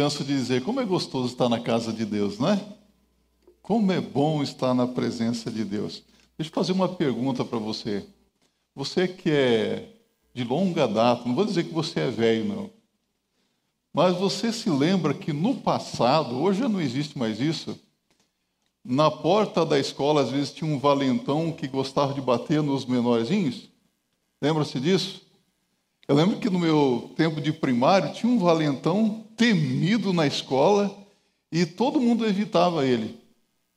canso de dizer como é gostoso estar na casa de Deus, não é? Como é bom estar na presença de Deus. Deixa eu fazer uma pergunta para você. Você que é de longa data, não vou dizer que você é velho, não. Mas você se lembra que no passado, hoje não existe mais isso, na porta da escola às vezes tinha um valentão que gostava de bater nos menorzinhos? Lembra-se disso? Eu lembro que no meu tempo de primário tinha um valentão temido na escola e todo mundo evitava ele.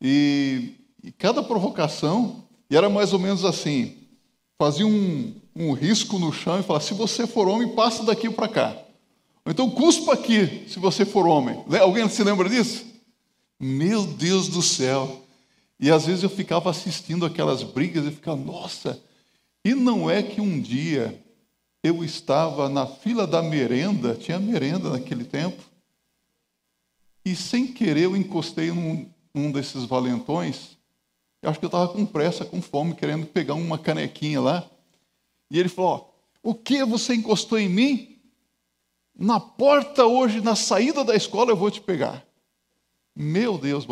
E, e cada provocação, e era mais ou menos assim: fazia um, um risco no chão e falava: se você for homem, passa daqui para cá. Ou então cuspa aqui, se você for homem. Alguém se lembra disso? Meu Deus do céu! E às vezes eu ficava assistindo aquelas brigas e ficava, nossa! E não é que um dia eu estava na fila da merenda, tinha merenda naquele tempo, e sem querer eu encostei num, desses valentões. Eu acho que eu estava com pressa, com fome, querendo pegar uma canequinha lá. E ele falou: O que você encostou em mim? Na porta hoje, na saída da escola, eu vou te pegar. Meu Deus,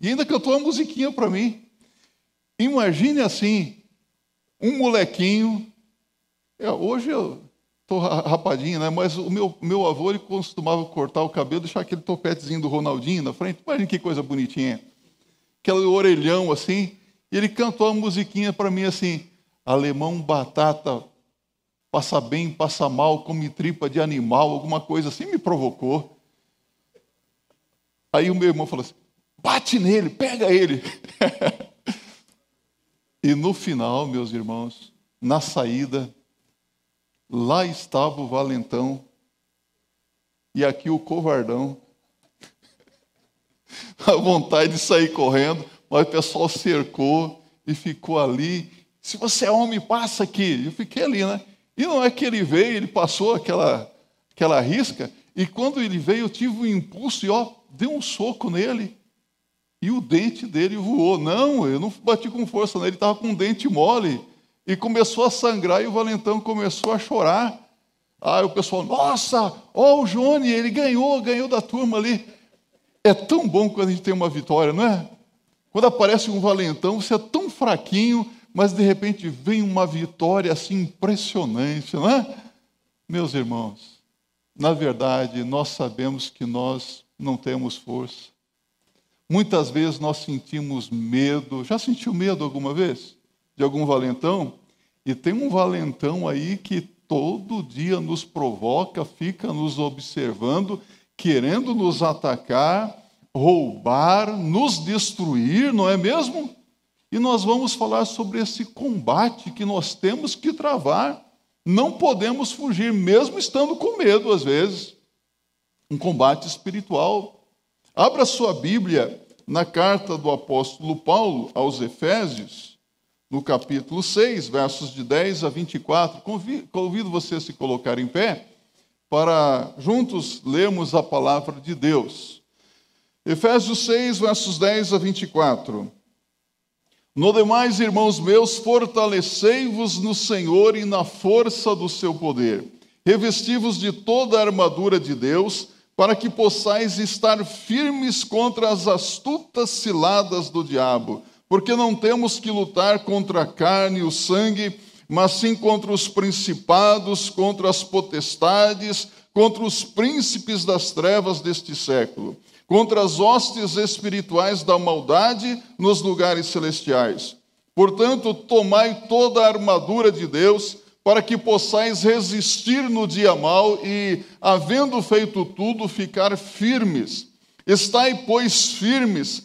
e ainda cantou uma musiquinha para mim. Imagine assim, um molequinho. É, hoje eu estou rapadinho, né? Mas o meu, meu avô ele costumava cortar o cabelo, deixar aquele topetezinho do Ronaldinho na frente. Imagine que coisa bonitinha. Aquele orelhão assim. E ele cantou uma musiquinha para mim assim: alemão batata, passa bem, passa mal, come tripa de animal, alguma coisa assim, me provocou. Aí o meu irmão falou assim: bate nele, pega ele. e no final, meus irmãos, na saída, lá estava o valentão e aqui o covardão. A vontade de sair correndo, mas o pessoal cercou e ficou ali. Se você é homem, passa aqui. Eu fiquei ali, né? E não é que ele veio, ele passou aquela, aquela risca, e quando ele veio, eu tive um impulso e ó, dei um soco nele e o dente dele voou. Não, eu não bati com força nele, ele estava com o dente mole. E começou a sangrar e o valentão começou a chorar. Aí o pessoal, nossa, ó o Johnny, ele ganhou, ganhou da turma ali. É tão bom quando a gente tem uma vitória, não é? Quando aparece um valentão, você é tão fraquinho, mas de repente vem uma vitória assim impressionante, não é? Meus irmãos, na verdade, nós sabemos que nós não temos força. Muitas vezes nós sentimos medo. Já sentiu medo alguma vez? De algum valentão? E tem um valentão aí que todo dia nos provoca, fica nos observando, querendo nos atacar, roubar, nos destruir, não é mesmo? E nós vamos falar sobre esse combate que nós temos que travar. Não podemos fugir, mesmo estando com medo às vezes. Um combate espiritual Abra sua Bíblia na carta do apóstolo Paulo aos Efésios, no capítulo 6, versos de 10 a 24. Convido você a se colocar em pé para juntos lermos a palavra de Deus. Efésios 6, versos 10 a 24. No demais, irmãos meus, fortalecei-vos no Senhor e na força do seu poder. Revesti-vos de toda a armadura de Deus para que possais estar firmes contra as astutas ciladas do diabo, porque não temos que lutar contra a carne e o sangue, mas sim contra os principados, contra as potestades, contra os príncipes das trevas deste século, contra as hostes espirituais da maldade nos lugares celestiais. Portanto, tomai toda a armadura de Deus, para que possais resistir no dia mau e, havendo feito tudo, ficar firmes. Estai, pois, firmes,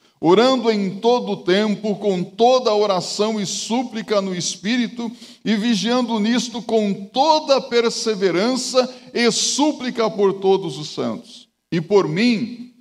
orando em todo o tempo, com toda oração e súplica no Espírito, e vigiando nisto com toda perseverança e súplica por todos os santos. E por mim,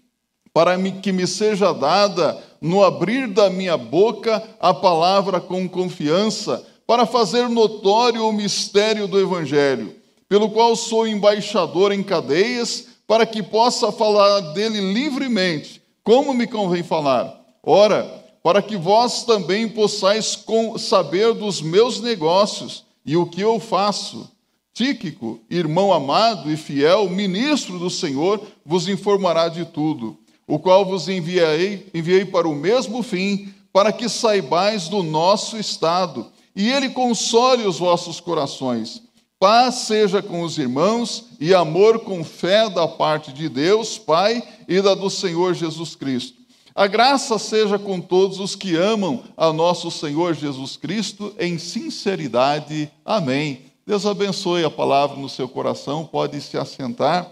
para que me seja dada, no abrir da minha boca, a palavra com confiança, para fazer notório o mistério do Evangelho, pelo qual sou embaixador em cadeias, para que possa falar dele livremente, como me convém falar. Ora, para que vós também possais saber dos meus negócios e o que eu faço. Tíquico, irmão amado e fiel, ministro do Senhor, vos informará de tudo o qual vos enviei, enviei para o mesmo fim, para que saibais do nosso estado, e ele console os vossos corações. Paz seja com os irmãos e amor com fé da parte de Deus, Pai, e da do Senhor Jesus Cristo. A graça seja com todos os que amam a nosso Senhor Jesus Cristo em sinceridade. Amém. Deus abençoe a palavra no seu coração, pode se assentar.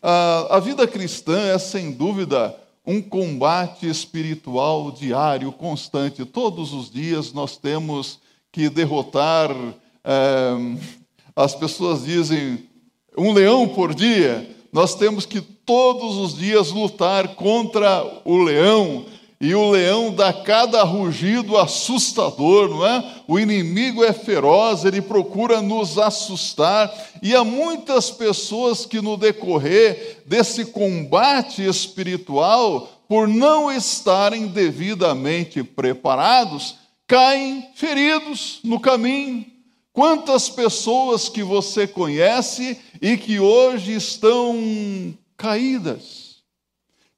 A vida cristã é, sem dúvida, um combate espiritual diário, constante. Todos os dias nós temos que derrotar. É, as pessoas dizem um leão por dia. Nós temos que todos os dias lutar contra o leão, e o leão dá cada rugido assustador, não é? O inimigo é feroz, ele procura nos assustar, e há muitas pessoas que no decorrer desse combate espiritual, por não estarem devidamente preparados, caem feridos no caminho. Quantas pessoas que você conhece e que hoje estão caídas?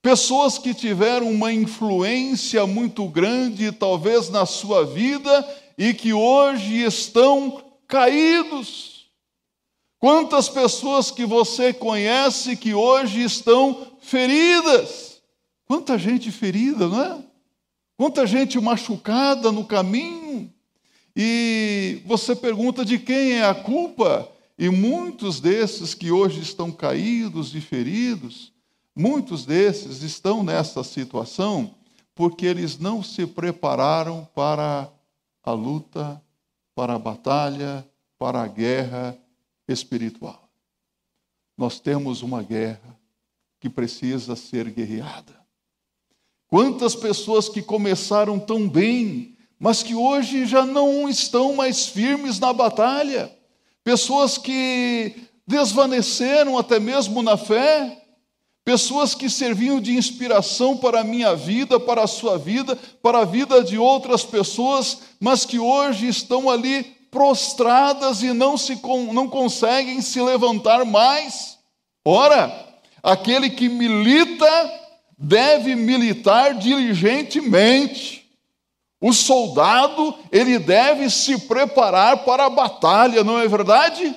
Pessoas que tiveram uma influência muito grande, talvez na sua vida, e que hoje estão caídos. Quantas pessoas que você conhece que hoje estão feridas? Quanta gente ferida, não é? Quanta gente machucada no caminho. E você pergunta de quem é a culpa? E muitos desses que hoje estão caídos e feridos, Muitos desses estão nessa situação porque eles não se prepararam para a luta, para a batalha, para a guerra espiritual. Nós temos uma guerra que precisa ser guerreada. Quantas pessoas que começaram tão bem, mas que hoje já não estão mais firmes na batalha. Pessoas que desvaneceram até mesmo na fé, pessoas que serviam de inspiração para a minha vida, para a sua vida, para a vida de outras pessoas, mas que hoje estão ali prostradas e não, se, não conseguem se levantar mais. Ora, aquele que milita deve militar diligentemente. O soldado, ele deve se preparar para a batalha, não é verdade?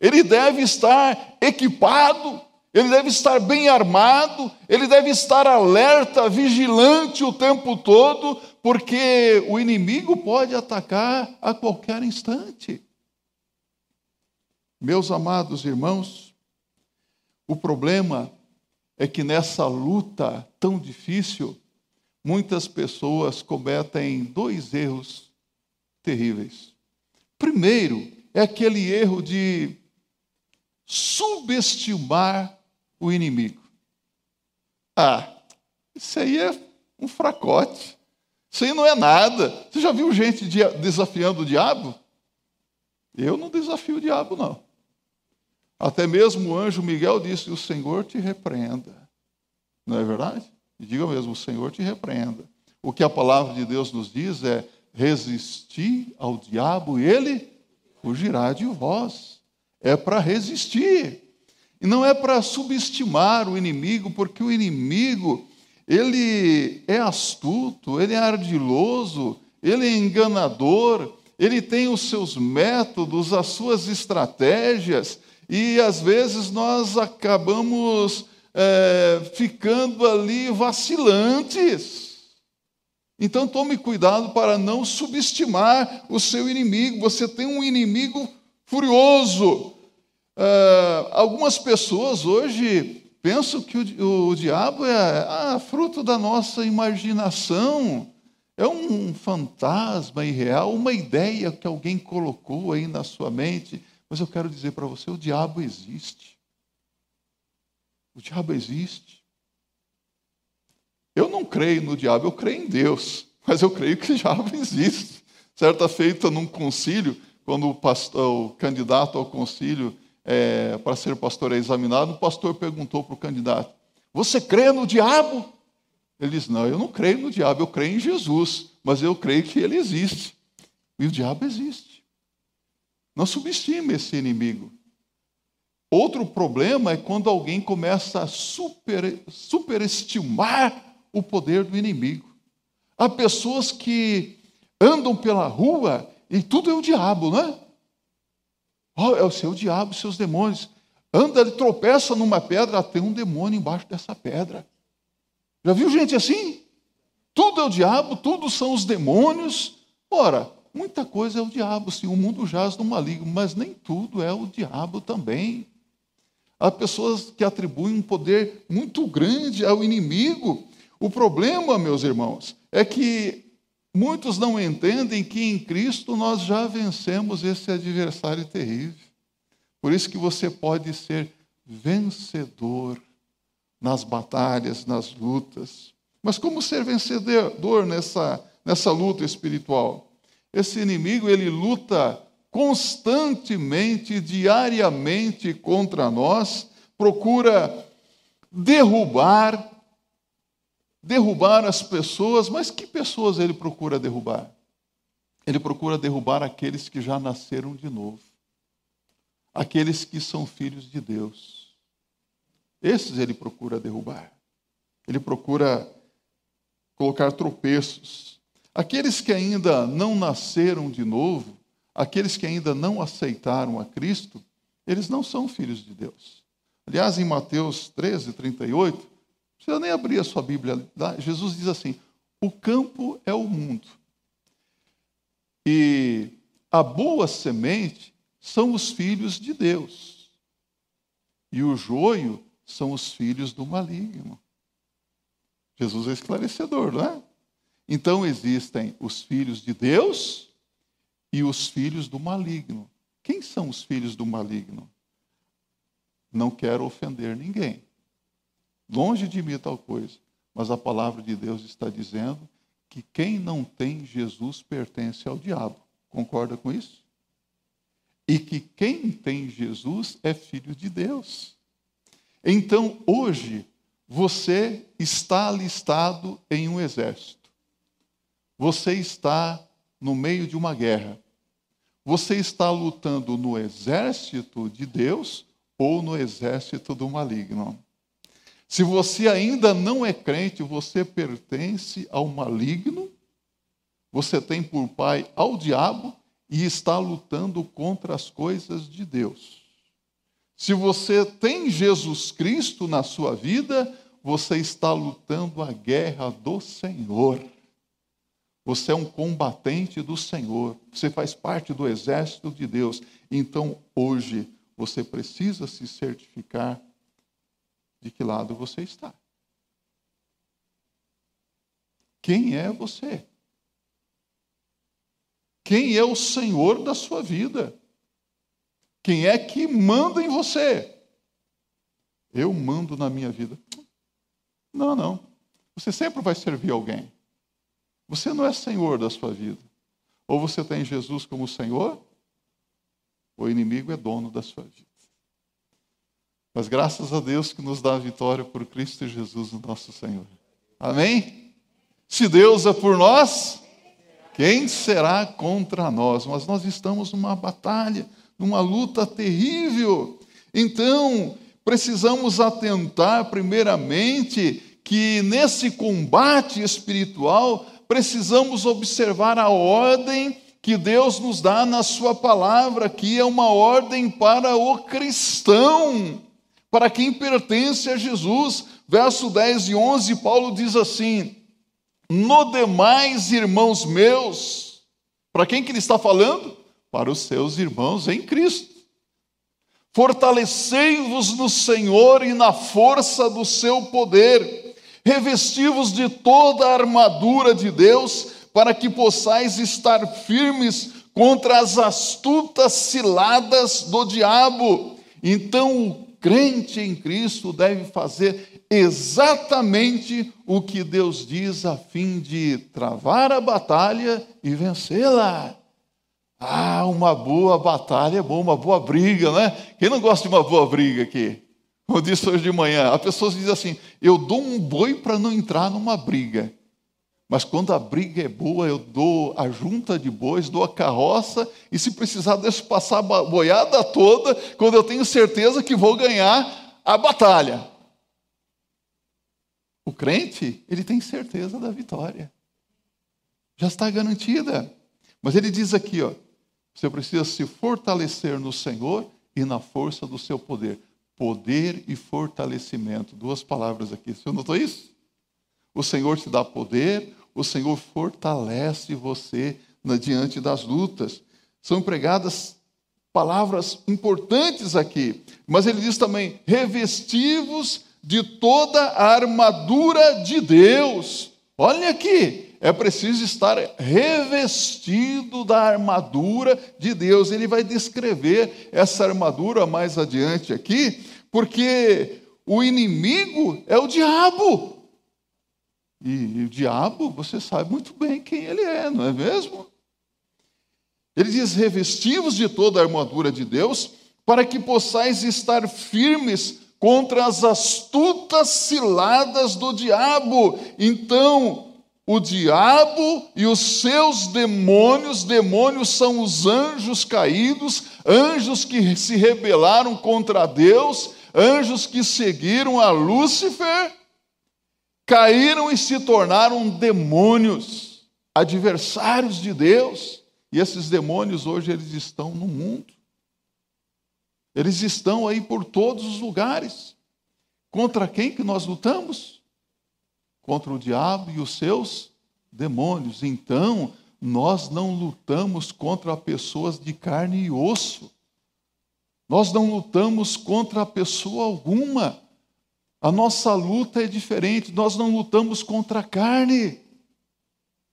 Ele deve estar equipado, ele deve estar bem armado, ele deve estar alerta, vigilante o tempo todo, porque o inimigo pode atacar a qualquer instante. Meus amados irmãos, o problema é que nessa luta tão difícil, muitas pessoas cometem dois erros terríveis. Primeiro, é aquele erro de subestimar o inimigo. Ah, isso aí é um fracote. Isso aí não é nada. Você já viu gente desafiando o diabo? Eu não desafio o diabo, não. Até mesmo o anjo Miguel disse: O Senhor te repreenda. Não é verdade? E diga mesmo: O Senhor te repreenda. O que a palavra de Deus nos diz é: resistir ao diabo ele fugirá de vós. É para resistir. E não é para subestimar o inimigo, porque o inimigo, ele é astuto, ele é ardiloso, ele é enganador, ele tem os seus métodos, as suas estratégias, e às vezes nós acabamos é, ficando ali vacilantes. Então tome cuidado para não subestimar o seu inimigo. Você tem um inimigo furioso, Uh, algumas pessoas hoje pensam que o, o diabo é ah, fruto da nossa imaginação, é um fantasma irreal, uma ideia que alguém colocou aí na sua mente. Mas eu quero dizer para você: o diabo existe. O diabo existe. Eu não creio no diabo, eu creio em Deus, mas eu creio que o diabo existe. Certa feita num concílio, quando o, pastor, o candidato ao concílio é, para ser pastor é examinado, o pastor perguntou para o candidato: Você crê no diabo? Ele diz: Não, eu não creio no diabo, eu creio em Jesus, mas eu creio que ele existe. E o diabo existe. Não subestime esse inimigo. Outro problema é quando alguém começa a super, superestimar o poder do inimigo. Há pessoas que andam pela rua e tudo é o diabo, não é? Oh, é o seu diabo, seus demônios. Anda, ele tropeça numa pedra, tem um demônio embaixo dessa pedra. Já viu gente assim? Tudo é o diabo, tudo são os demônios. Ora, muita coisa é o diabo, sim, o mundo jaz no maligno, mas nem tudo é o diabo também. Há pessoas que atribuem um poder muito grande ao inimigo. O problema, meus irmãos, é que muitos não entendem que em Cristo nós já vencemos esse adversário terrível. Por isso que você pode ser vencedor nas batalhas, nas lutas. Mas como ser vencedor nessa, nessa luta espiritual? Esse inimigo, ele luta constantemente, diariamente contra nós, procura derrubar, derrubar as pessoas, mas que pessoas ele procura derrubar? Ele procura derrubar aqueles que já nasceram de novo, aqueles que são filhos de Deus. Esses ele procura derrubar. Ele procura colocar tropeços. Aqueles que ainda não nasceram de novo, aqueles que ainda não aceitaram a Cristo, eles não são filhos de Deus. Aliás, em Mateus 13, 38, não precisa nem abrir a sua Bíblia, Jesus diz assim: o campo é o mundo. E a boa semente são os filhos de Deus. E o joio são os filhos do maligno. Jesus é esclarecedor, não é? Então existem os filhos de Deus e os filhos do maligno. Quem são os filhos do maligno? Não quero ofender ninguém. Longe de mim tal coisa. Mas a palavra de Deus está dizendo que quem não tem Jesus pertence ao diabo. Concorda com isso? E que quem tem Jesus é filho de Deus. Então, hoje, você está alistado em um exército. Você está no meio de uma guerra. Você está lutando no exército de Deus ou no exército do maligno. Se você ainda não é crente, você pertence ao maligno, você tem por pai ao diabo e está lutando contra as coisas de Deus. Se você tem Jesus Cristo na sua vida, você está lutando a guerra do Senhor. Você é um combatente do Senhor. Você faz parte do exército de Deus. Então, hoje, você precisa se certificar de que lado você está. Quem é você? Quem é o Senhor da sua vida? Quem é que manda em você? Eu mando na minha vida. Não, não. Você sempre vai servir alguém. Você não é senhor da sua vida. Ou você tem Jesus como Senhor, ou o inimigo é dono da sua vida. Mas graças a Deus que nos dá a vitória por Cristo Jesus, o nosso Senhor. Amém? Se Deus é por nós, quem será contra nós? Mas nós estamos numa batalha numa luta terrível. Então, precisamos atentar, primeiramente, que nesse combate espiritual, precisamos observar a ordem que Deus nos dá na Sua palavra, que é uma ordem para o cristão, para quem pertence a Jesus. Verso 10 e 11, Paulo diz assim: No demais, irmãos meus, para quem que ele está falando? para os seus irmãos em Cristo. Fortalecei-vos no Senhor e na força do seu poder, revesti-vos de toda a armadura de Deus, para que possais estar firmes contra as astutas ciladas do diabo. Então, crente em Cristo deve fazer exatamente o que Deus diz a fim de travar a batalha e vencê-la. Ah, uma boa batalha é boa, uma boa briga, né? Quem não gosta de uma boa briga aqui? Eu disse hoje de manhã, a pessoa diz assim: eu dou um boi para não entrar numa briga. Mas quando a briga é boa, eu dou a junta de bois, dou a carroça, e se precisar, deixo passar a boiada toda, quando eu tenho certeza que vou ganhar a batalha. O crente, ele tem certeza da vitória. Já está garantida. Mas ele diz aqui, ó, você precisa se fortalecer no Senhor e na força do seu poder. Poder e fortalecimento. Duas palavras aqui. Você notou isso? O Senhor te dá poder, o Senhor fortalece você diante das lutas. São empregadas palavras importantes aqui, mas ele diz também: revestivos de toda a armadura de Deus. Olha aqui, é preciso estar revestido da armadura de Deus. Ele vai descrever essa armadura mais adiante aqui, porque o inimigo é o diabo. E, o diabo, você sabe muito bem quem ele é, não é mesmo? Ele diz: revestivos de toda a armadura de Deus, para que possais estar firmes contra as astutas ciladas do diabo. Então, o diabo e os seus demônios, demônios são os anjos caídos, anjos que se rebelaram contra Deus, anjos que seguiram a Lúcifer caíram e se tornaram demônios, adversários de Deus. E esses demônios hoje eles estão no mundo. Eles estão aí por todos os lugares. Contra quem que nós lutamos? Contra o diabo e os seus demônios. Então, nós não lutamos contra pessoas de carne e osso. Nós não lutamos contra pessoa alguma. A nossa luta é diferente, nós não lutamos contra a carne.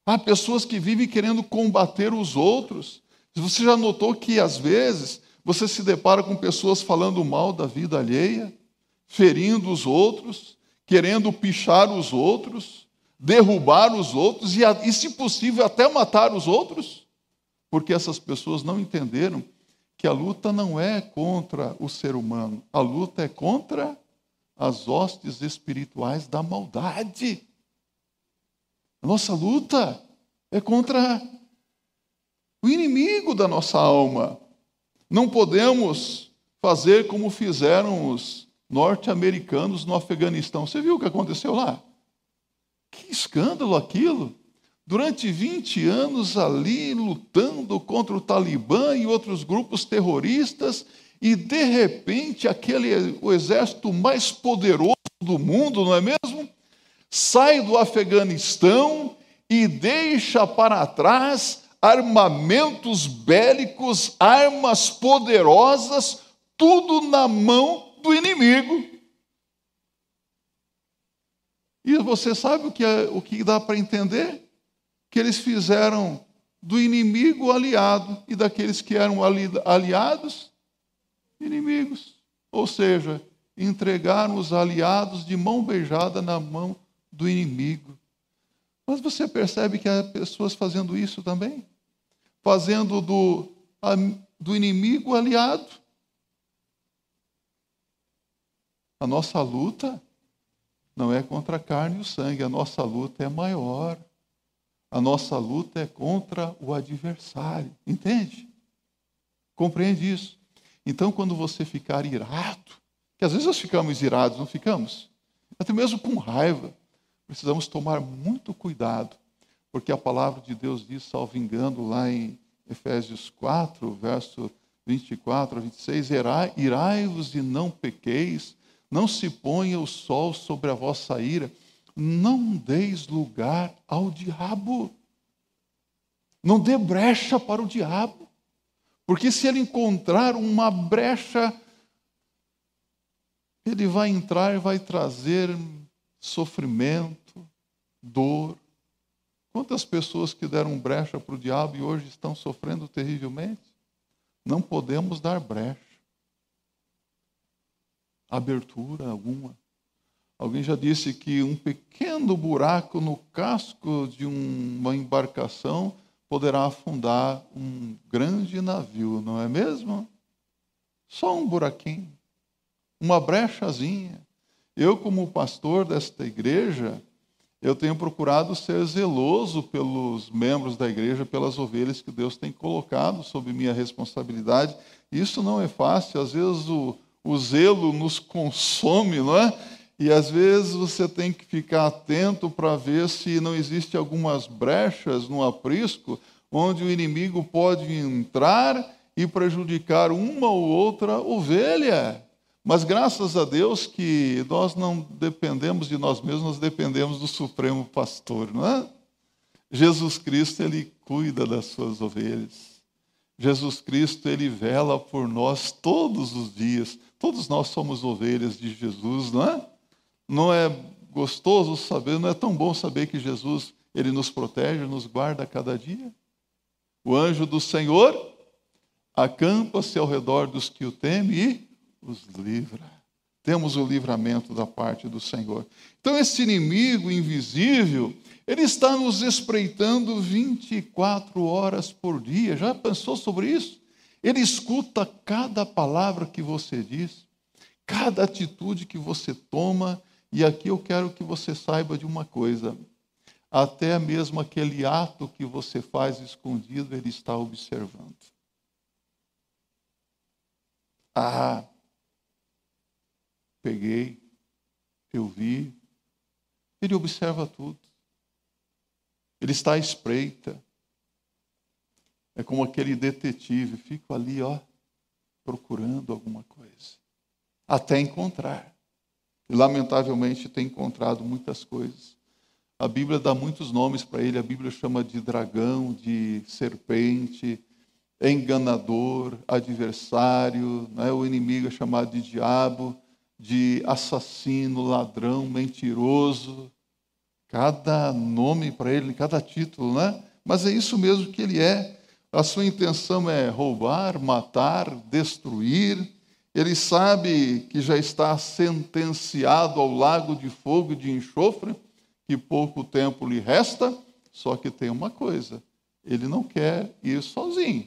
Há pessoas que vivem querendo combater os outros. Você já notou que às vezes você se depara com pessoas falando mal da vida alheia, ferindo os outros, querendo pichar os outros, derrubar os outros e, e se possível, até matar os outros? Porque essas pessoas não entenderam que a luta não é contra o ser humano, a luta é contra as hostes espirituais da maldade. A nossa luta é contra o inimigo da nossa alma. Não podemos fazer como fizeram os norte-americanos no Afeganistão. Você viu o que aconteceu lá? Que escândalo aquilo! Durante 20 anos ali lutando contra o Talibã e outros grupos terroristas, e de repente aquele o exército mais poderoso do mundo, não é mesmo? Sai do Afeganistão e deixa para trás armamentos bélicos, armas poderosas, tudo na mão do inimigo. E você sabe o que, é, o que dá para entender? Que eles fizeram do inimigo aliado e daqueles que eram aliados inimigos. Ou seja, entregaram os aliados de mão beijada na mão do inimigo. Mas você percebe que há pessoas fazendo isso também? Fazendo do, do inimigo aliado. A nossa luta não é contra a carne e o sangue, a nossa luta é maior. A nossa luta é contra o adversário. Entende? Compreende isso? Então, quando você ficar irado, que às vezes nós ficamos irados, não ficamos? Até mesmo com raiva, precisamos tomar muito cuidado, porque a palavra de Deus diz, salvo engano, lá em Efésios 4, verso 24 a 26, irai-vos e não pequeis, não se ponha o sol sobre a vossa ira, não deis lugar ao diabo. Não dê brecha para o diabo. Porque se ele encontrar uma brecha, ele vai entrar e vai trazer sofrimento, dor. Quantas pessoas que deram brecha para o diabo e hoje estão sofrendo terrivelmente? Não podemos dar brecha. abertura alguma. Alguém já disse que um pequeno buraco no casco de uma embarcação poderá afundar um grande navio, não é mesmo? Só um buraquinho, uma brechazinha. Eu, como pastor desta igreja, eu tenho procurado ser zeloso pelos membros da igreja, pelas ovelhas que Deus tem colocado sob minha responsabilidade. Isso não é fácil, às vezes o, o zelo nos consome, não é? E às vezes você tem que ficar atento para ver se não existe algumas brechas no aprisco onde o inimigo pode entrar e prejudicar uma ou outra ovelha. Mas graças a Deus que nós não dependemos de nós mesmos, nós dependemos do Supremo Pastor, não é? Jesus Cristo, ele cuida das suas ovelhas. Jesus Cristo, ele vela por nós todos os dias. Todos nós somos ovelhas de Jesus, não é? Não é gostoso saber, não é tão bom saber que Jesus, ele nos protege, nos guarda a cada dia? O anjo do Senhor acampa-se ao redor dos que o temem e os livra. Temos o livramento da parte do Senhor. Então, esse inimigo invisível, ele está nos espreitando 24 horas por dia. Já pensou sobre isso? Ele escuta cada palavra que você diz, cada atitude que você toma, e aqui eu quero que você saiba de uma coisa: até mesmo aquele ato que você faz escondido, ele está observando. Ah, peguei, eu vi. Ele observa tudo. Ele está à espreita. É como aquele detetive, fico ali, ó, procurando alguma coisa, até encontrar. E, lamentavelmente, tem encontrado muitas coisas. A Bíblia dá muitos nomes para ele. A Bíblia chama de dragão, de serpente, enganador, adversário. Né? O inimigo é chamado de diabo, de assassino, ladrão, mentiroso. Cada nome para ele, cada título, né? Mas é isso mesmo que ele é. A sua intenção é roubar, matar, destruir ele sabe que já está sentenciado ao lago de fogo e de enxofre, que pouco tempo lhe resta, só que tem uma coisa: ele não quer ir sozinho.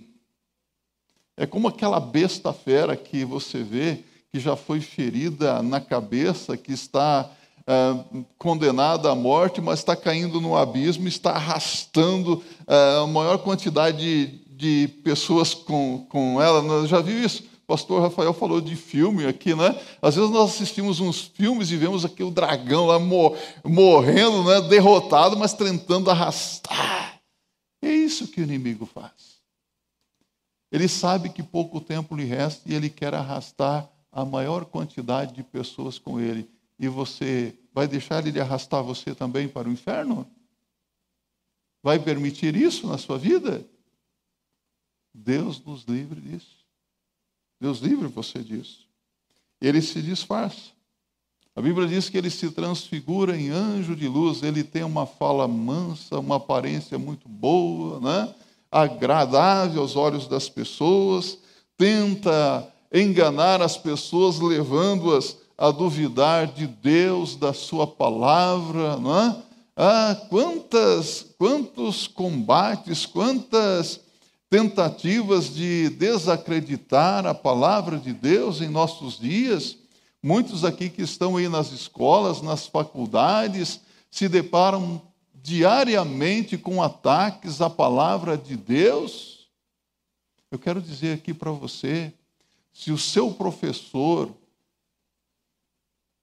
É como aquela besta fera que você vê que já foi ferida na cabeça, que está é, condenada à morte, mas está caindo no abismo, está arrastando é, a maior quantidade de, de pessoas com, com ela. Já viu isso? Pastor Rafael falou de filme aqui, né? Às vezes nós assistimos uns filmes e vemos aqui o dragão lá morrendo, né? derrotado, mas tentando arrastar. É isso que o inimigo faz. Ele sabe que pouco tempo lhe resta e ele quer arrastar a maior quantidade de pessoas com ele. E você vai deixar ele arrastar você também para o inferno? Vai permitir isso na sua vida? Deus nos livre disso. Deus livre você disso. Ele se disfarça. A Bíblia diz que ele se transfigura em anjo de luz, ele tem uma fala mansa, uma aparência muito boa, né? agradável aos olhos das pessoas, tenta enganar as pessoas, levando-as a duvidar de Deus, da Sua palavra. Né? Ah, quantas, quantos combates, quantas tentativas de desacreditar a palavra de Deus em nossos dias. Muitos aqui que estão aí nas escolas, nas faculdades, se deparam diariamente com ataques à palavra de Deus. Eu quero dizer aqui para você: se o seu professor,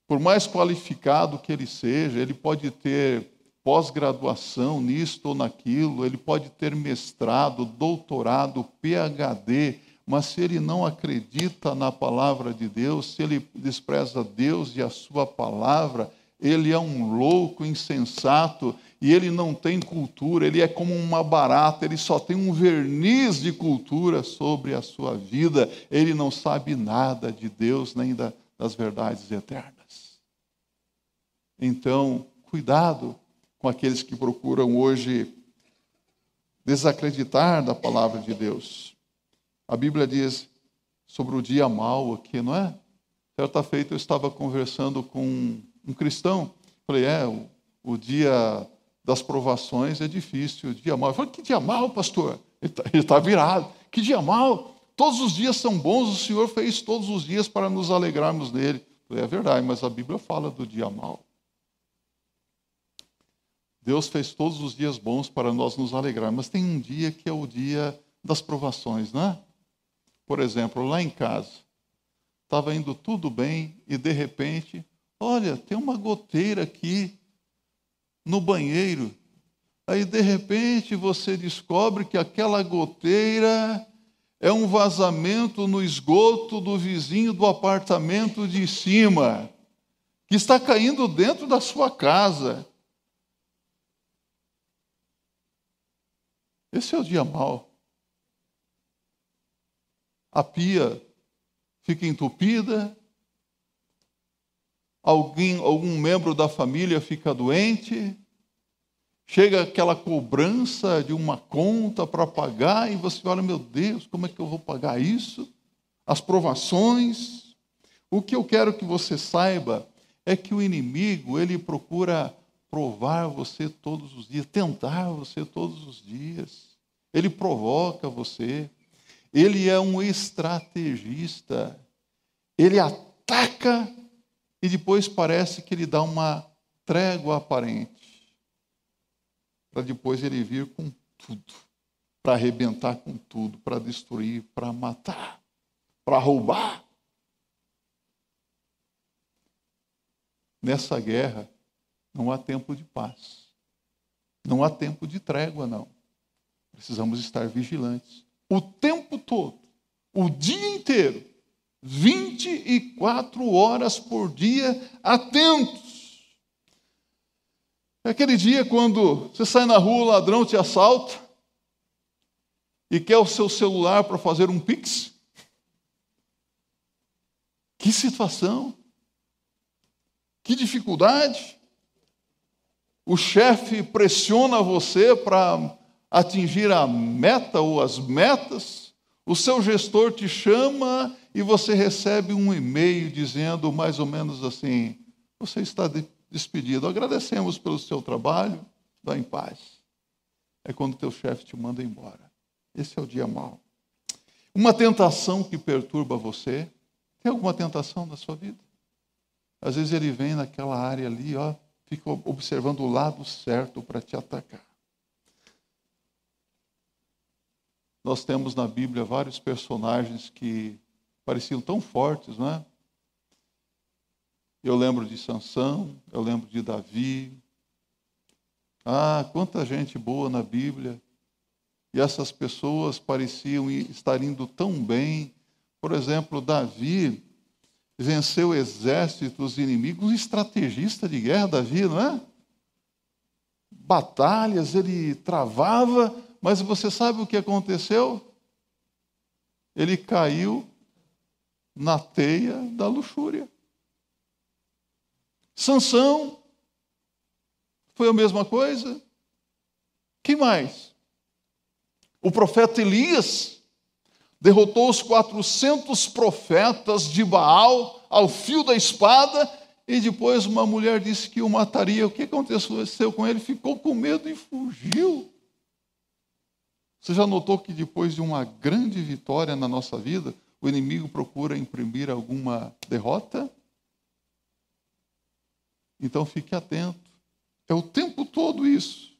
por mais qualificado que ele seja, ele pode ter pós-graduação nisto ou naquilo, ele pode ter mestrado, doutorado, PhD, mas se ele não acredita na palavra de Deus, se ele despreza Deus e a sua palavra, ele é um louco insensato e ele não tem cultura, ele é como uma barata, ele só tem um verniz de cultura sobre a sua vida, ele não sabe nada de Deus nem das verdades eternas. Então, cuidado com aqueles que procuram hoje desacreditar da palavra de Deus. A Bíblia diz sobre o dia mau aqui, não é? Certa feita eu estava conversando com um cristão. Falei, é, o, o dia das provações é difícil, o dia mal. Eu falei, que dia mal, pastor? Ele está tá virado. Que dia mal? Todos os dias são bons, o Senhor fez todos os dias para nos alegrarmos nele. Falei, é verdade, mas a Bíblia fala do dia mal. Deus fez todos os dias bons para nós nos alegrar, mas tem um dia que é o dia das provações, não é? Por exemplo, lá em casa, estava indo tudo bem e de repente, olha, tem uma goteira aqui no banheiro. Aí de repente você descobre que aquela goteira é um vazamento no esgoto do vizinho do apartamento de cima, que está caindo dentro da sua casa. Esse é o dia mau. A pia fica entupida, alguém, algum membro da família fica doente, chega aquela cobrança de uma conta para pagar e você olha, meu Deus, como é que eu vou pagar isso? As provações. O que eu quero que você saiba é que o inimigo, ele procura provar você todos os dias, tentar você todos os dias. Ele provoca você. Ele é um estrategista. Ele ataca e depois parece que ele dá uma trégua aparente. Para depois ele vir com tudo. Para arrebentar com tudo, para destruir, para matar, para roubar. Nessa guerra, não há tempo de paz. Não há tempo de trégua, não. Precisamos estar vigilantes. O tempo todo, o dia inteiro, 24 horas por dia, atentos. É aquele dia quando você sai na rua, o ladrão te assalta e quer o seu celular para fazer um pix. Que situação! Que dificuldade! O chefe pressiona você para atingir a meta ou as metas, o seu gestor te chama e você recebe um e-mail dizendo mais ou menos assim: você está despedido, agradecemos pelo seu trabalho, vá em paz. É quando teu chefe te manda embora. Esse é o dia mau. Uma tentação que perturba você. Tem alguma tentação na sua vida? Às vezes ele vem naquela área ali, ó, fica observando o lado certo para te atacar. Nós temos na Bíblia vários personagens que pareciam tão fortes, não é? Eu lembro de Sansão, eu lembro de Davi. Ah, quanta gente boa na Bíblia. E essas pessoas pareciam estar indo tão bem. Por exemplo, Davi, venceu exércitos inimigos, estrategista de guerra, Davi, não é? Batalhas ele travava, mas você sabe o que aconteceu? Ele caiu na teia da luxúria. Sansão foi a mesma coisa. Quem mais? O profeta Elias derrotou os 400 profetas de Baal ao fio da espada, e depois uma mulher disse que o mataria. O que aconteceu com ele? Ficou com medo e fugiu. Você já notou que depois de uma grande vitória na nossa vida, o inimigo procura imprimir alguma derrota? Então fique atento. É o tempo todo isso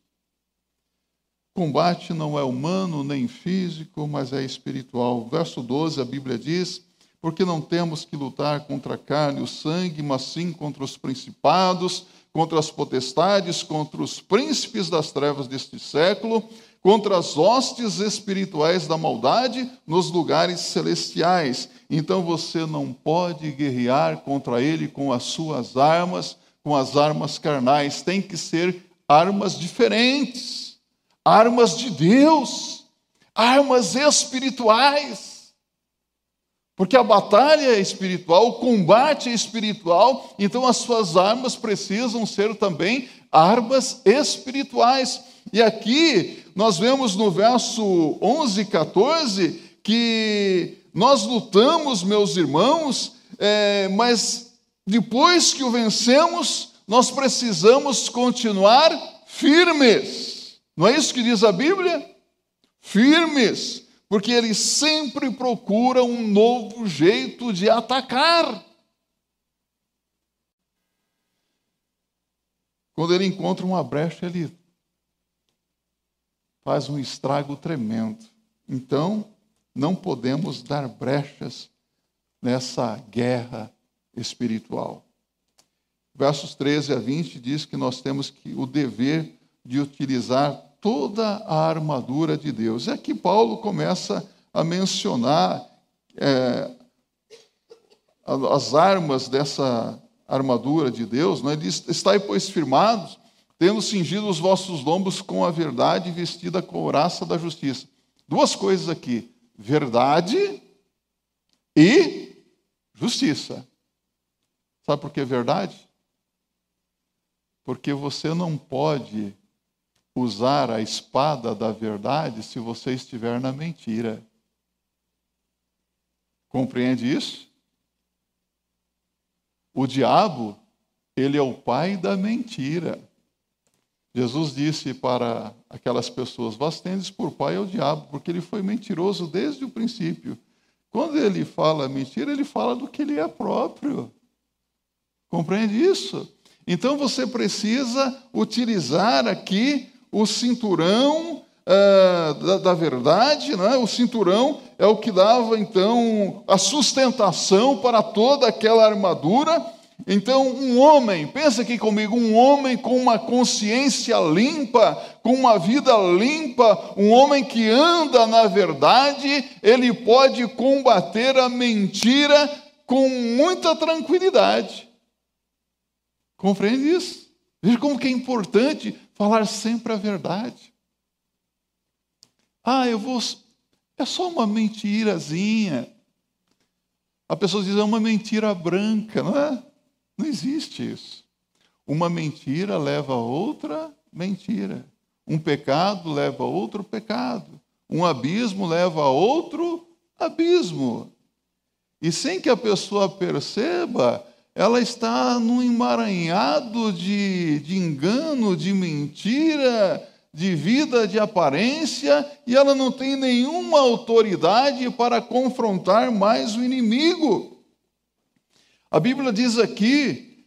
combate não é humano nem físico, mas é espiritual. Verso 12, a Bíblia diz: Porque não temos que lutar contra a carne e o sangue, mas sim contra os principados, contra as potestades, contra os príncipes das trevas deste século, contra as hostes espirituais da maldade nos lugares celestiais. Então você não pode guerrear contra ele com as suas armas, com as armas carnais, tem que ser armas diferentes armas de Deus, armas espirituais. Porque a batalha é espiritual, o combate é espiritual, então as suas armas precisam ser também armas espirituais. E aqui nós vemos no verso 11 e 14 que nós lutamos, meus irmãos, é, mas depois que o vencemos, nós precisamos continuar firmes. Não é isso que diz a Bíblia? Firmes, porque ele sempre procura um novo jeito de atacar. Quando ele encontra uma brecha, ele faz um estrago tremendo. Então, não podemos dar brechas nessa guerra espiritual. Versos 13 a 20 diz que nós temos que, o dever de utilizar toda a armadura de Deus. É aqui Paulo começa a mencionar é, as armas dessa armadura de Deus, não é? Ele diz, estai, pois, firmados, tendo cingido os vossos lombos com a verdade, vestida com a couraça da justiça. Duas coisas aqui: verdade e justiça. Sabe por que verdade? Porque você não pode usar a espada da verdade se você estiver na mentira. Compreende isso? O diabo, ele é o pai da mentira. Jesus disse para aquelas pessoas: Vós tendes por pai é o diabo, porque ele foi mentiroso desde o princípio. Quando ele fala mentira, ele fala do que ele é próprio. Compreende isso? Então você precisa utilizar aqui o cinturão uh, da, da, verdade, né? o cinturão é o que dava então a sustentação para toda aquela armadura. Então, um homem, pensa aqui comigo, um homem com uma consciência limpa, com uma vida limpa, um homem que anda na verdade, ele pode combater a mentira com muita tranquilidade. Compreende isso? Veja como que é importante falar sempre a verdade. Ah, eu vou. É só uma mentirazinha. A pessoa diz, é uma mentira branca, não é? Não existe isso. Uma mentira leva a outra mentira. Um pecado leva a outro pecado. Um abismo leva a outro abismo. E sem que a pessoa perceba, ela está num emaranhado de, de engano, de mentira, de vida de aparência e ela não tem nenhuma autoridade para confrontar mais o inimigo. A Bíblia diz aqui: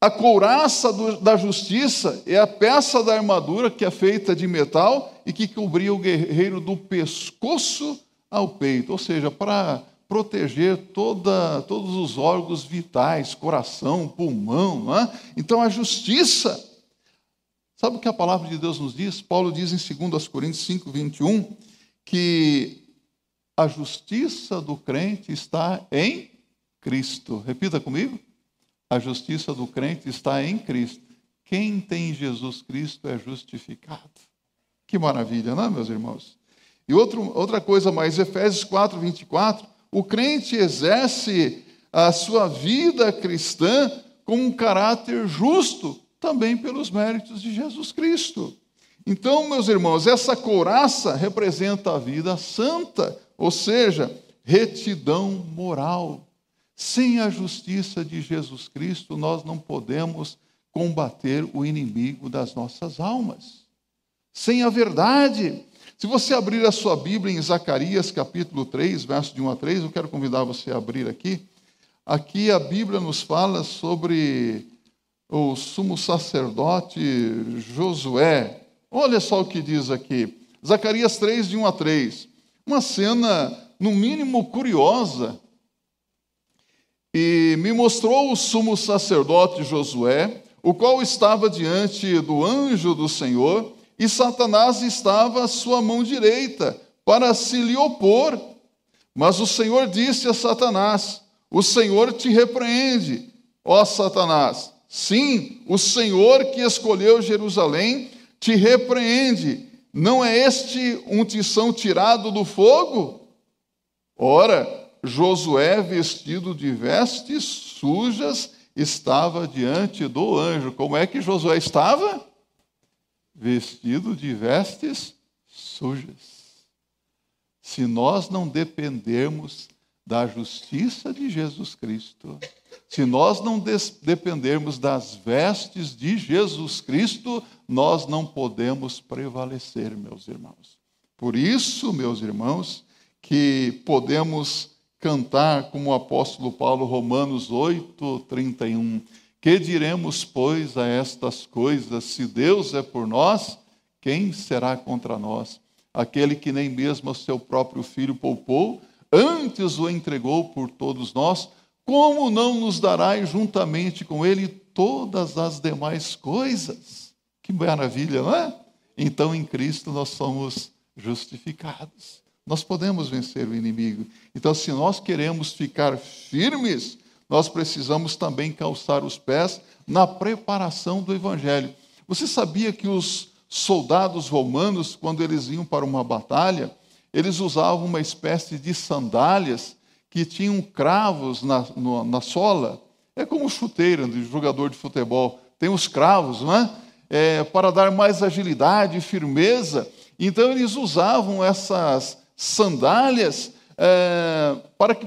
a couraça do, da justiça é a peça da armadura que é feita de metal e que cobria o guerreiro do pescoço ao peito, ou seja, para proteger toda, todos os órgãos vitais, coração, pulmão. É? Então a justiça Sabe o que a palavra de Deus nos diz? Paulo diz em 2 Coríntios 5, 21, que a justiça do crente está em Cristo. Repita comigo. A justiça do crente está em Cristo. Quem tem Jesus Cristo é justificado. Que maravilha, não é, meus irmãos? E outro, outra coisa mais, Efésios 4, 24, o crente exerce a sua vida cristã com um caráter justo, também pelos méritos de Jesus Cristo. Então, meus irmãos, essa couraça representa a vida santa, ou seja, retidão moral. Sem a justiça de Jesus Cristo, nós não podemos combater o inimigo das nossas almas. Sem a verdade. Se você abrir a sua Bíblia em Zacarias capítulo 3, verso de 1 a 3, eu quero convidar você a abrir aqui. Aqui a Bíblia nos fala sobre o sumo sacerdote Josué. Olha só o que diz aqui. Zacarias 3, de 1 a 3. Uma cena, no mínimo, curiosa. E me mostrou o sumo sacerdote Josué, o qual estava diante do anjo do Senhor, e Satanás estava à sua mão direita, para se lhe opor. Mas o Senhor disse a Satanás: O Senhor te repreende, ó Satanás Sim, o Senhor que escolheu Jerusalém te repreende. Não é este um tição tirado do fogo? Ora, Josué, vestido de vestes sujas, estava diante do anjo. Como é que Josué estava? Vestido de vestes sujas. Se nós não dependermos da justiça de Jesus Cristo. Se nós não dependermos das vestes de Jesus Cristo, nós não podemos prevalecer, meus irmãos. Por isso, meus irmãos, que podemos cantar como o apóstolo Paulo, Romanos 8, 31. Que diremos, pois, a estas coisas? Se Deus é por nós, quem será contra nós? Aquele que nem mesmo o seu próprio filho poupou, antes o entregou por todos nós, como não nos dará juntamente com ele todas as demais coisas? Que maravilha, não é? Então em Cristo nós somos justificados. Nós podemos vencer o inimigo. Então, se nós queremos ficar firmes, nós precisamos também calçar os pés na preparação do Evangelho. Você sabia que os soldados romanos, quando eles iam para uma batalha, eles usavam uma espécie de sandálias que tinham cravos na, no, na sola? É como chuteira de jogador de futebol, tem os cravos, não é? é para dar mais agilidade e firmeza. Então, eles usavam essas sandálias é, para que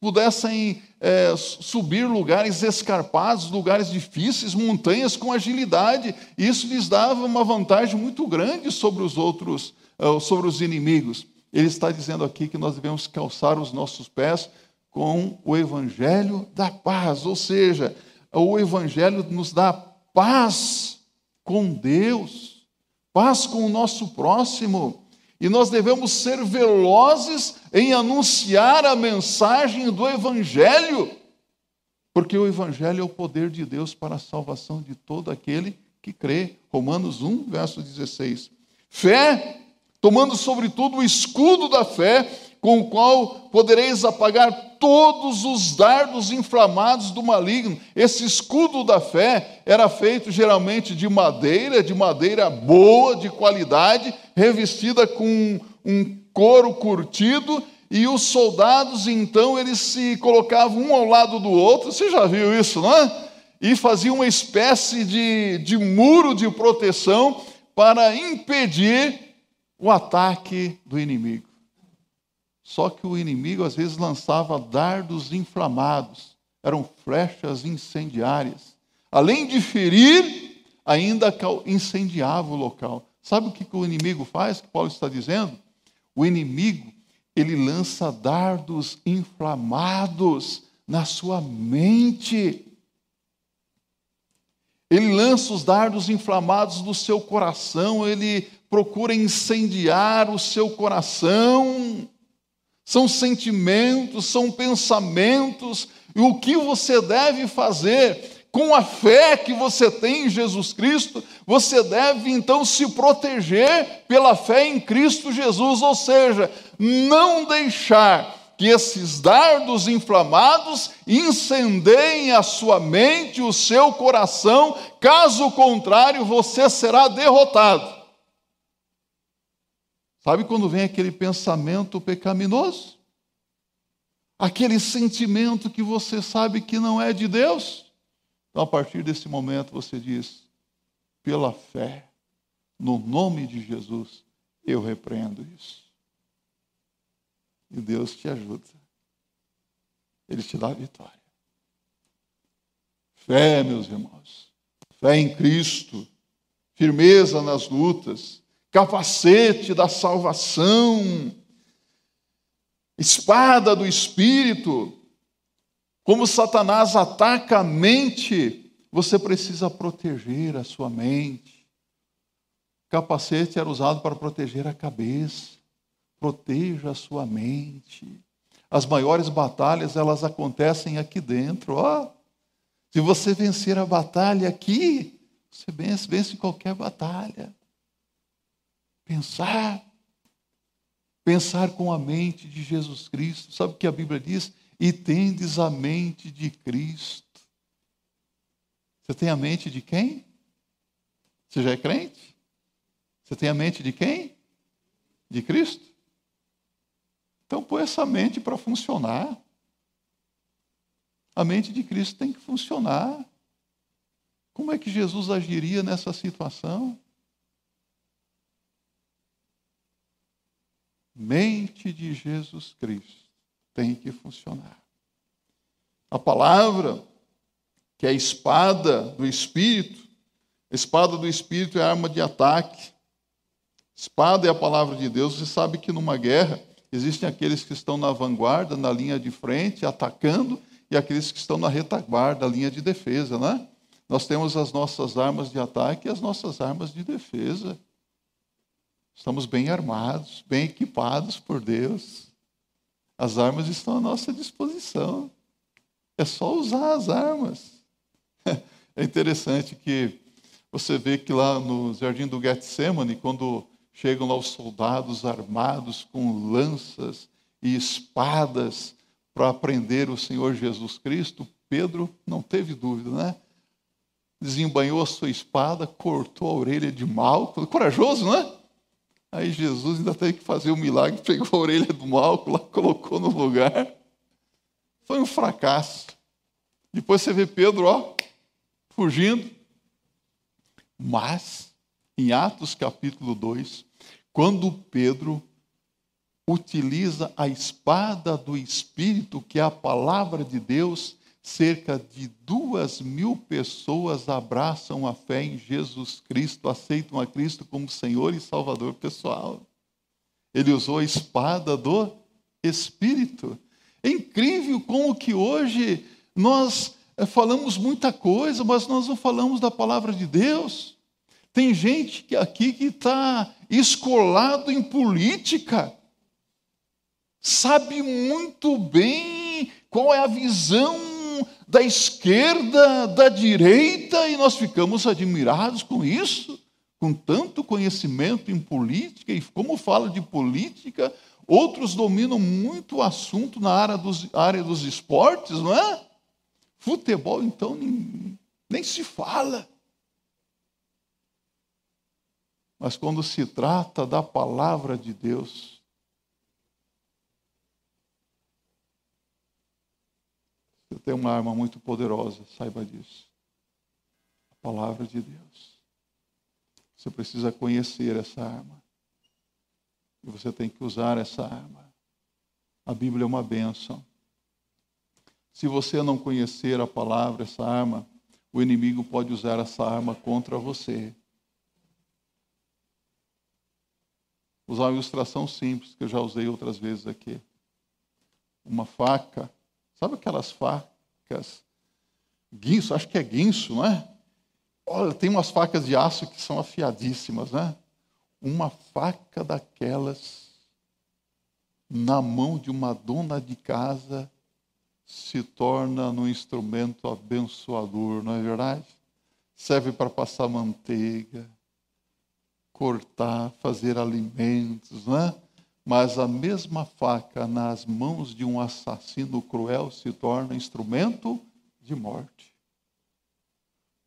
pudessem é, subir lugares escarpados, lugares difíceis, montanhas com agilidade. Isso lhes dava uma vantagem muito grande sobre os outros, é, sobre os inimigos. Ele está dizendo aqui que nós devemos calçar os nossos pés com o evangelho da paz, ou seja, o evangelho nos dá paz com Deus paz com o nosso próximo. E nós devemos ser velozes em anunciar a mensagem do Evangelho, porque o Evangelho é o poder de Deus para a salvação de todo aquele que crê. Romanos 1, verso 16. Fé, tomando sobretudo o escudo da fé, com o qual podereis apagar todos os dardos inflamados do maligno. Esse escudo da fé era feito geralmente de madeira, de madeira boa, de qualidade, revestida com um couro curtido, e os soldados então eles se colocavam um ao lado do outro. Você já viu isso, não é? E faziam uma espécie de, de muro de proteção para impedir o ataque do inimigo. Só que o inimigo às vezes lançava dardos inflamados, eram flechas incendiárias. Além de ferir, ainda incendiava o local. Sabe o que o inimigo faz, que Paulo está dizendo? O inimigo, ele lança dardos inflamados na sua mente. Ele lança os dardos inflamados do seu coração, ele procura incendiar o seu coração são sentimentos, são pensamentos, e o que você deve fazer com a fé que você tem em Jesus Cristo, você deve então se proteger pela fé em Cristo Jesus, ou seja, não deixar que esses dardos inflamados incendeiem a sua mente, o seu coração, caso contrário, você será derrotado. Sabe quando vem aquele pensamento pecaminoso? Aquele sentimento que você sabe que não é de Deus? Então, a partir desse momento, você diz: pela fé, no nome de Jesus, eu repreendo isso. E Deus te ajuda. Ele te dá a vitória. Fé, meus irmãos. Fé em Cristo. Firmeza nas lutas capacete da salvação, espada do espírito. Como Satanás ataca a mente, você precisa proteger a sua mente. Capacete era usado para proteger a cabeça. Proteja a sua mente. As maiores batalhas, elas acontecem aqui dentro. Se você vencer a batalha aqui, você vence, vence qualquer batalha. Pensar. Pensar com a mente de Jesus Cristo. Sabe o que a Bíblia diz? E tendes a mente de Cristo. Você tem a mente de quem? Você já é crente? Você tem a mente de quem? De Cristo? Então põe essa mente para funcionar. A mente de Cristo tem que funcionar. Como é que Jesus agiria nessa situação? Mente de Jesus Cristo. tem que funcionar. A palavra, que é a espada do Espírito, a espada do Espírito é arma de ataque. Espada é a palavra de Deus. Você sabe que numa guerra existem aqueles que estão na vanguarda, na linha de frente, atacando, e aqueles que estão na retaguarda, a linha de defesa, né? Nós temos as nossas armas de ataque e as nossas armas de defesa. Estamos bem armados, bem equipados por Deus. As armas estão à nossa disposição. É só usar as armas. É interessante que você vê que lá no jardim do Getsemane, quando chegam lá os soldados armados com lanças e espadas para prender o Senhor Jesus Cristo, Pedro não teve dúvida, né? Desembanhou a sua espada, cortou a orelha de Malco, corajoso, né? Aí Jesus ainda teve que fazer um milagre, pegou a orelha do Malco, lá colocou no lugar. Foi um fracasso. Depois você vê Pedro, ó, fugindo. Mas, em Atos capítulo 2, quando Pedro utiliza a espada do Espírito, que é a palavra de Deus, cerca de duas mil pessoas abraçam a fé em Jesus Cristo, aceitam a Cristo como Senhor e Salvador pessoal. Ele usou a espada do Espírito. É incrível como que hoje nós eh, falamos muita coisa, mas nós não falamos da palavra de Deus. Tem gente aqui que está escolado em política, sabe muito bem qual é a visão da esquerda, da direita, e nós ficamos admirados com isso, com tanto conhecimento em política, e como fala de política, outros dominam muito o assunto na área dos, área dos esportes, não é? Futebol, então, nem, nem se fala. Mas quando se trata da palavra de Deus, Você tem uma arma muito poderosa, saiba disso. A palavra de Deus. Você precisa conhecer essa arma. E você tem que usar essa arma. A Bíblia é uma bênção. Se você não conhecer a palavra, essa arma, o inimigo pode usar essa arma contra você. Usar uma ilustração simples que eu já usei outras vezes aqui. Uma faca Sabe aquelas facas? Guinso, acho que é guinso, não é? Olha, tem umas facas de aço que são afiadíssimas, né? Uma faca daquelas na mão de uma dona de casa se torna um instrumento abençoador, não é verdade? Serve para passar manteiga, cortar, fazer alimentos, não é? Mas a mesma faca nas mãos de um assassino cruel se torna instrumento de morte.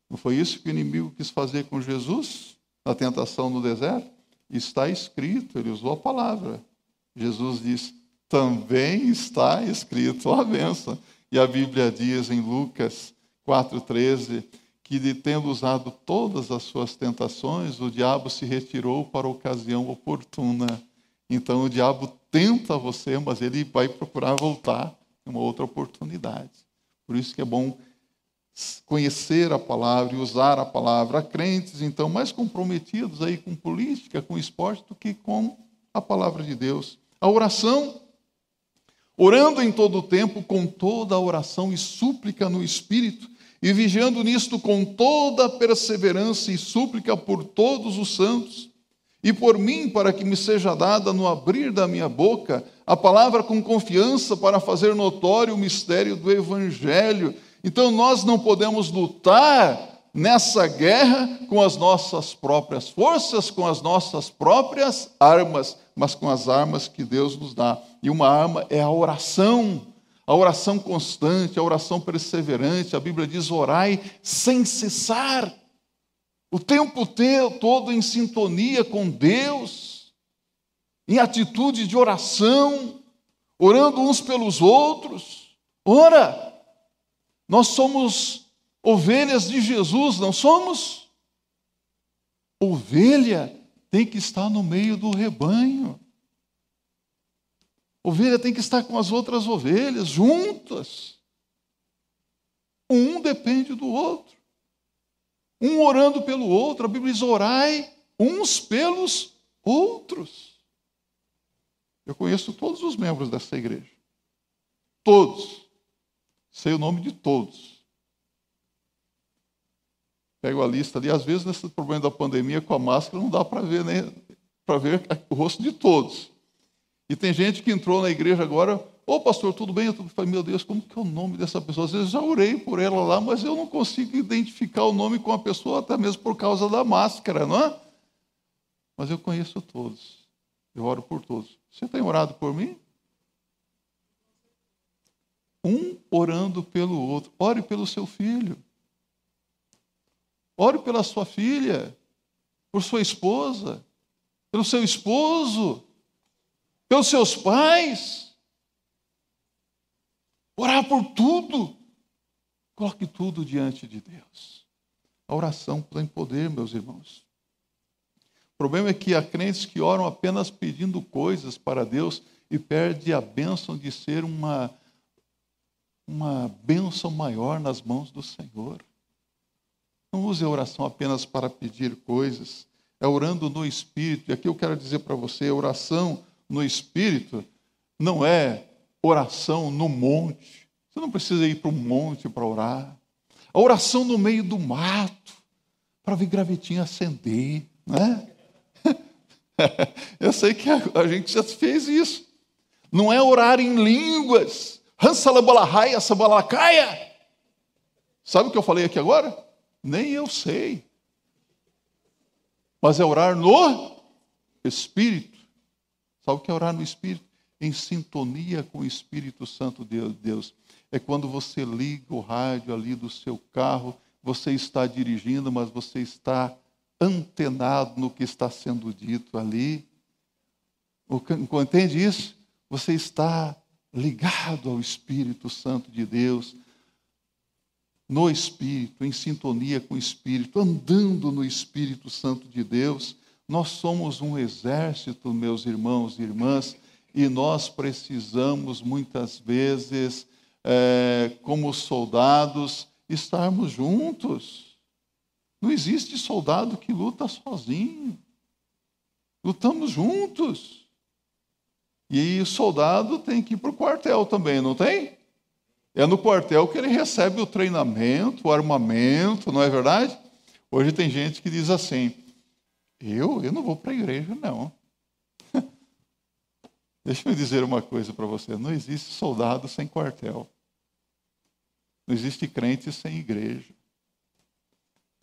Não foi isso que o inimigo quis fazer com Jesus na tentação no deserto? Está escrito, ele usou a palavra. Jesus diz: também está escrito a benção. E a Bíblia diz em Lucas 4,13 que, de tendo usado todas as suas tentações, o diabo se retirou para a ocasião oportuna então o diabo tenta você, mas ele vai procurar voltar em uma outra oportunidade. Por isso que é bom conhecer a palavra e usar a palavra. Há crentes, então, mais comprometidos aí com política, com esporte, do que com a palavra de Deus. A oração, orando em todo o tempo, com toda a oração e súplica no Espírito, e vigiando nisto com toda a perseverança e súplica por todos os santos e por mim, para que me seja dada no abrir da minha boca a palavra com confiança para fazer notório o mistério do Evangelho. Então nós não podemos lutar nessa guerra com as nossas próprias forças, com as nossas próprias armas, mas com as armas que Deus nos dá. E uma arma é a oração. A oração constante, a oração perseverante, a Bíblia diz: orai sem cessar o tempo todo em sintonia com Deus, em atitude de oração, orando uns pelos outros. Ora, nós somos ovelhas de Jesus, não somos? Ovelha tem que estar no meio do rebanho. Ovelha tem que estar com as outras ovelhas, juntas. Um depende do outro. Um orando pelo outro. A Bíblia diz: orai uns pelos outros. Eu conheço todos os membros dessa igreja. Todos. Sei o nome de todos. Pego a lista ali, às vezes nesse problema da pandemia com a máscara não dá para ver nem para ver o rosto de todos. E tem gente que entrou na igreja agora, ô pastor, tudo bem? Eu falei, meu Deus, como que é o nome dessa pessoa? Às vezes já orei por ela lá, mas eu não consigo identificar o nome com a pessoa, até mesmo por causa da máscara, não é? Mas eu conheço todos. Eu oro por todos. Você tem orado por mim? Um orando pelo outro. Ore pelo seu filho. Ore pela sua filha, por sua esposa, pelo seu esposo, pelos seus pais. Orar por tudo. Coloque tudo diante de Deus. A oração tem poder, meus irmãos. O problema é que há crentes que oram apenas pedindo coisas para Deus e perde a bênção de ser uma, uma bênção maior nas mãos do Senhor. Não use a oração apenas para pedir coisas, é orando no Espírito. E aqui eu quero dizer para você: oração no Espírito não é oração no monte. Você não precisa ir para um monte para orar. A oração no meio do mato, para ver gravetinho acender, né? Eu sei que a gente já fez isso. Não é orar em línguas. Hansalabalahaia, sabalakaia. Sabe o que eu falei aqui agora? Nem eu sei. Mas é orar no Espírito. Sabe o que é orar no Espírito? Em sintonia com o Espírito Santo de Deus. É quando você liga o rádio ali do seu carro, você está dirigindo, mas você está antenado no que está sendo dito ali. Entende isso? Você está ligado ao Espírito Santo de Deus, no Espírito, em sintonia com o Espírito, andando no Espírito Santo de Deus. Nós somos um exército, meus irmãos e irmãs, e nós precisamos muitas vezes, é, como soldados, estarmos juntos. Não existe soldado que luta sozinho. Lutamos juntos. E o soldado tem que ir para o quartel também, não tem? É no quartel que ele recebe o treinamento, o armamento, não é verdade? Hoje tem gente que diz assim: eu, eu não vou para a igreja, não. Deixa eu dizer uma coisa para você: não existe soldado sem quartel. Não existe crente sem igreja.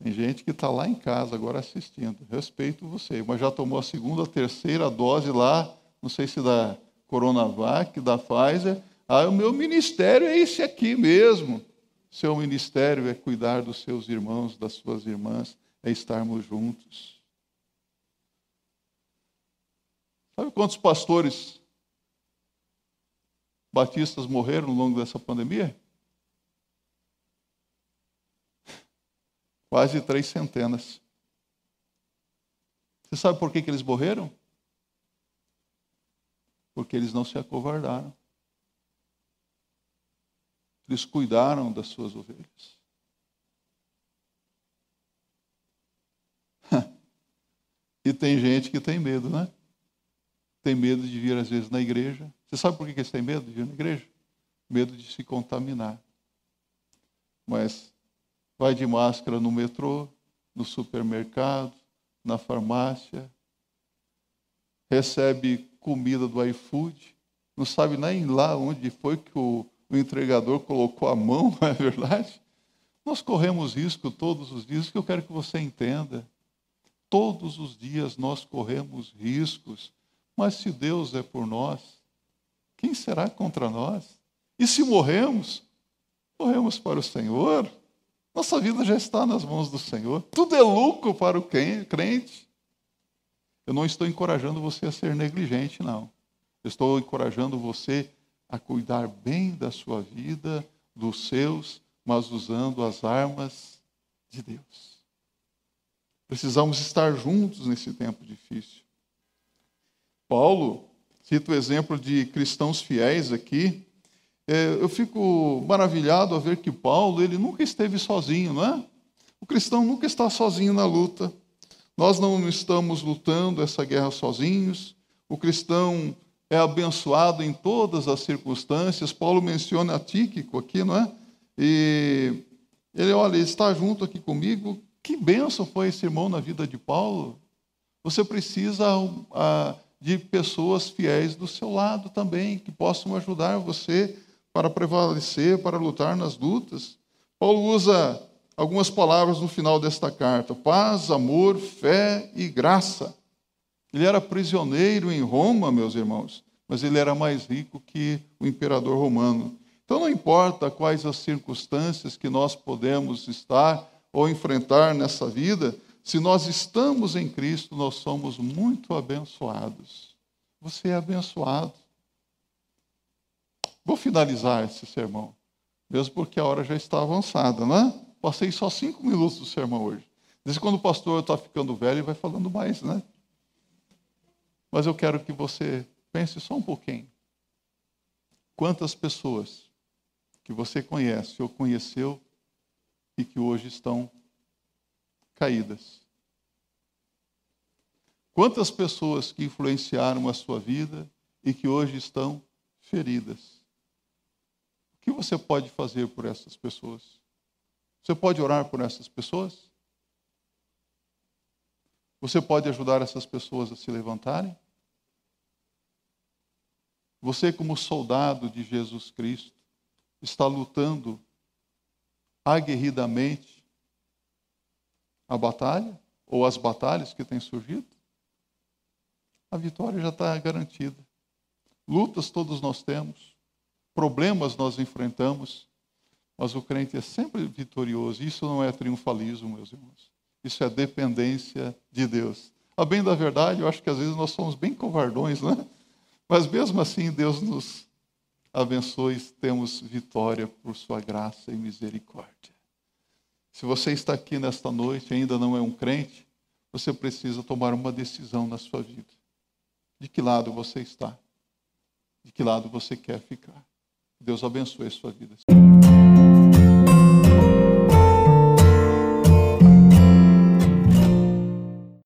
Tem gente que está lá em casa agora assistindo. Respeito você, mas já tomou a segunda, a terceira dose lá, não sei se da Coronavac, da Pfizer, ah, o meu ministério é esse aqui mesmo. Seu ministério é cuidar dos seus irmãos, das suas irmãs, é estarmos juntos. Sabe quantos pastores batistas morreram ao longo dessa pandemia? Quase três centenas. Você sabe por que, que eles morreram? Porque eles não se acovardaram. Eles cuidaram das suas ovelhas. e tem gente que tem medo, né? Tem medo de vir às vezes na igreja. Você sabe por que eles têm medo de vir na igreja? Medo de se contaminar. Mas vai de máscara no metrô, no supermercado, na farmácia, recebe comida do iFood, não sabe nem lá onde foi que o o entregador colocou a mão, não é verdade? Nós corremos risco todos os dias, que eu quero que você entenda. Todos os dias nós corremos riscos, mas se Deus é por nós, quem será contra nós? E se morremos, morremos para o Senhor. Nossa vida já está nas mãos do Senhor. Tudo é lucro para o crente. Eu não estou encorajando você a ser negligente, não. Eu estou encorajando você a cuidar bem da sua vida, dos seus, mas usando as armas de Deus. Precisamos estar juntos nesse tempo difícil. Paulo Cito o exemplo de cristãos fiéis aqui. É, eu fico maravilhado a ver que Paulo ele nunca esteve sozinho, não é? O cristão nunca está sozinho na luta. Nós não estamos lutando essa guerra sozinhos. O cristão é abençoado em todas as circunstâncias. Paulo menciona a Tíquico aqui, não é? E ele, olha, está junto aqui comigo. Que bênção foi esse irmão na vida de Paulo. Você precisa ah, de pessoas fiéis do seu lado também, que possam ajudar você para prevalecer, para lutar nas lutas. Paulo usa algumas palavras no final desta carta: paz, amor, fé e graça. Ele era prisioneiro em Roma, meus irmãos, mas ele era mais rico que o imperador romano. Então, não importa quais as circunstâncias que nós podemos estar ou enfrentar nessa vida, se nós estamos em Cristo, nós somos muito abençoados. Você é abençoado. Vou finalizar esse sermão, mesmo porque a hora já está avançada, né? Passei só cinco minutos do sermão hoje. Desde quando o pastor está ficando velho, ele vai falando mais, né? Mas eu quero que você pense só um pouquinho. Quantas pessoas que você conhece ou conheceu e que hoje estão caídas? Quantas pessoas que influenciaram a sua vida e que hoje estão feridas? que você pode fazer por essas pessoas? Você pode orar por essas pessoas? Você pode ajudar essas pessoas a se levantarem? Você, como soldado de Jesus Cristo, está lutando aguerridamente a batalha ou as batalhas que têm surgido? A vitória já está garantida. Lutas todos nós temos problemas nós enfrentamos, mas o crente é sempre vitorioso. Isso não é triunfalismo, meus irmãos. Isso é dependência de Deus. A bem da verdade, eu acho que às vezes nós somos bem covardões, né? Mas mesmo assim, Deus nos abençoe temos vitória por sua graça e misericórdia. Se você está aqui nesta noite e ainda não é um crente, você precisa tomar uma decisão na sua vida. De que lado você está? De que lado você quer ficar? Deus abençoe a sua vida.